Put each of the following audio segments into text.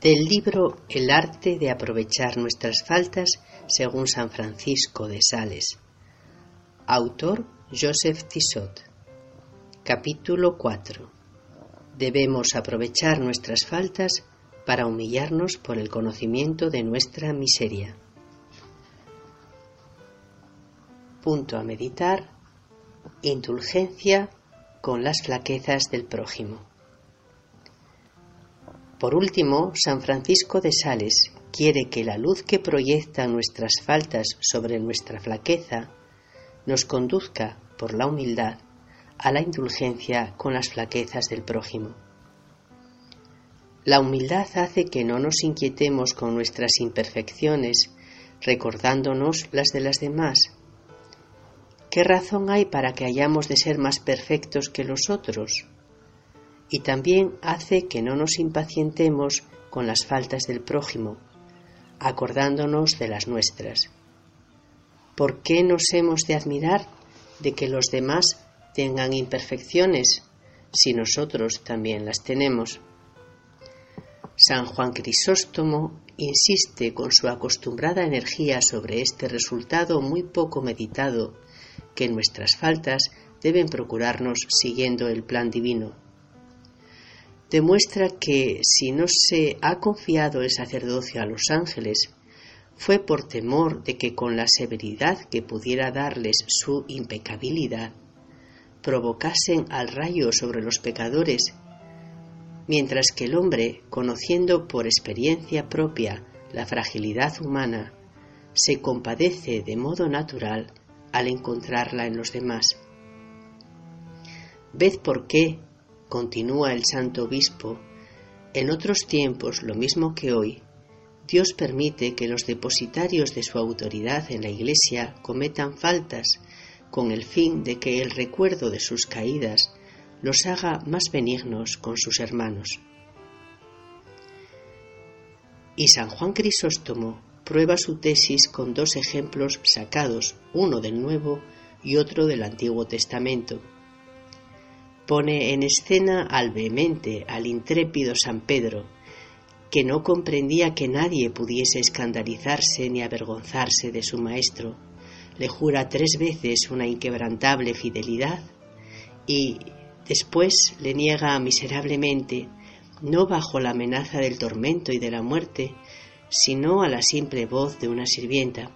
Del libro El arte de aprovechar nuestras faltas según San Francisco de Sales. Autor Joseph Tissot. Capítulo 4. Debemos aprovechar nuestras faltas para humillarnos por el conocimiento de nuestra miseria. Punto a meditar. Indulgencia con las flaquezas del prójimo. Por último, San Francisco de Sales quiere que la luz que proyecta nuestras faltas sobre nuestra flaqueza nos conduzca, por la humildad, a la indulgencia con las flaquezas del prójimo. La humildad hace que no nos inquietemos con nuestras imperfecciones, recordándonos las de las demás. ¿Qué razón hay para que hayamos de ser más perfectos que los otros? Y también hace que no nos impacientemos con las faltas del prójimo, acordándonos de las nuestras. ¿Por qué nos hemos de admirar de que los demás tengan imperfecciones si nosotros también las tenemos? San Juan Crisóstomo insiste con su acostumbrada energía sobre este resultado muy poco meditado, que nuestras faltas deben procurarnos siguiendo el plan divino demuestra que si no se ha confiado el sacerdocio a los ángeles, fue por temor de que con la severidad que pudiera darles su impecabilidad, provocasen al rayo sobre los pecadores, mientras que el hombre, conociendo por experiencia propia la fragilidad humana, se compadece de modo natural al encontrarla en los demás. Ved por qué continúa el santo obispo, en otros tiempos, lo mismo que hoy, Dios permite que los depositarios de su autoridad en la Iglesia cometan faltas con el fin de que el recuerdo de sus caídas los haga más benignos con sus hermanos. Y San Juan Crisóstomo prueba su tesis con dos ejemplos sacados, uno del Nuevo y otro del Antiguo Testamento pone en escena al vehemente, al intrépido San Pedro, que no comprendía que nadie pudiese escandalizarse ni avergonzarse de su maestro. Le jura tres veces una inquebrantable fidelidad y después le niega miserablemente, no bajo la amenaza del tormento y de la muerte, sino a la simple voz de una sirvienta.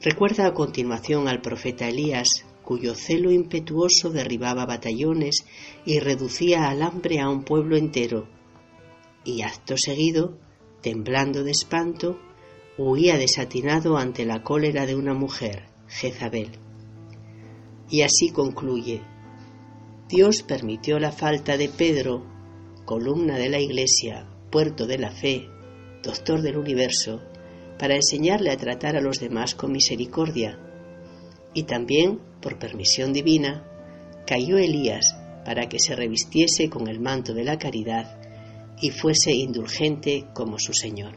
Recuerda a continuación al profeta Elías, cuyo celo impetuoso derribaba batallones y reducía al hambre a un pueblo entero, y acto seguido, temblando de espanto, huía desatinado ante la cólera de una mujer, Jezabel. Y así concluye, Dios permitió la falta de Pedro, columna de la Iglesia, puerto de la fe, doctor del universo, para enseñarle a tratar a los demás con misericordia, y también por permisión divina, cayó Elías para que se revistiese con el manto de la caridad y fuese indulgente como su Señor.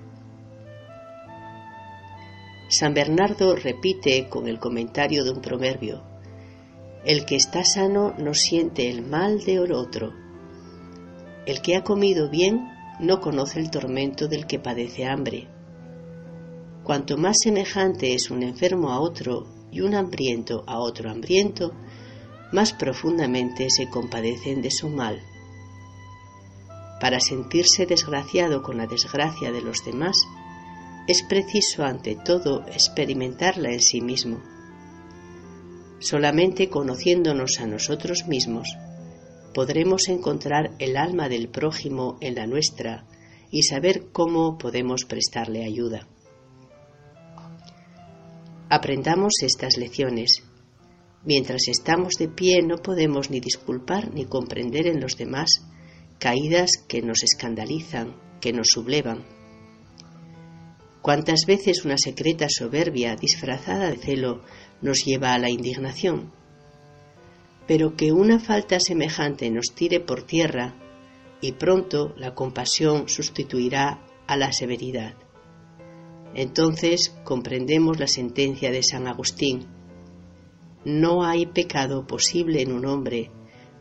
San Bernardo repite con el comentario de un proverbio, el que está sano no siente el mal de otro. El que ha comido bien no conoce el tormento del que padece hambre. Cuanto más semejante es un enfermo a otro y un hambriento a otro hambriento, más profundamente se compadecen de su mal. Para sentirse desgraciado con la desgracia de los demás, es preciso ante todo experimentarla en sí mismo. Solamente conociéndonos a nosotros mismos, podremos encontrar el alma del prójimo en la nuestra y saber cómo podemos prestarle ayuda. Aprendamos estas lecciones. Mientras estamos de pie no podemos ni disculpar ni comprender en los demás caídas que nos escandalizan, que nos sublevan. ¿Cuántas veces una secreta soberbia disfrazada de celo nos lleva a la indignación? Pero que una falta semejante nos tire por tierra y pronto la compasión sustituirá a la severidad. Entonces comprendemos la sentencia de San Agustín. No hay pecado posible en un hombre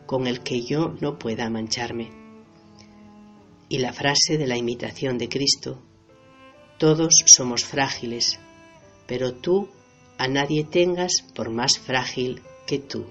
con el que yo no pueda mancharme. Y la frase de la imitación de Cristo, todos somos frágiles, pero tú a nadie tengas por más frágil que tú.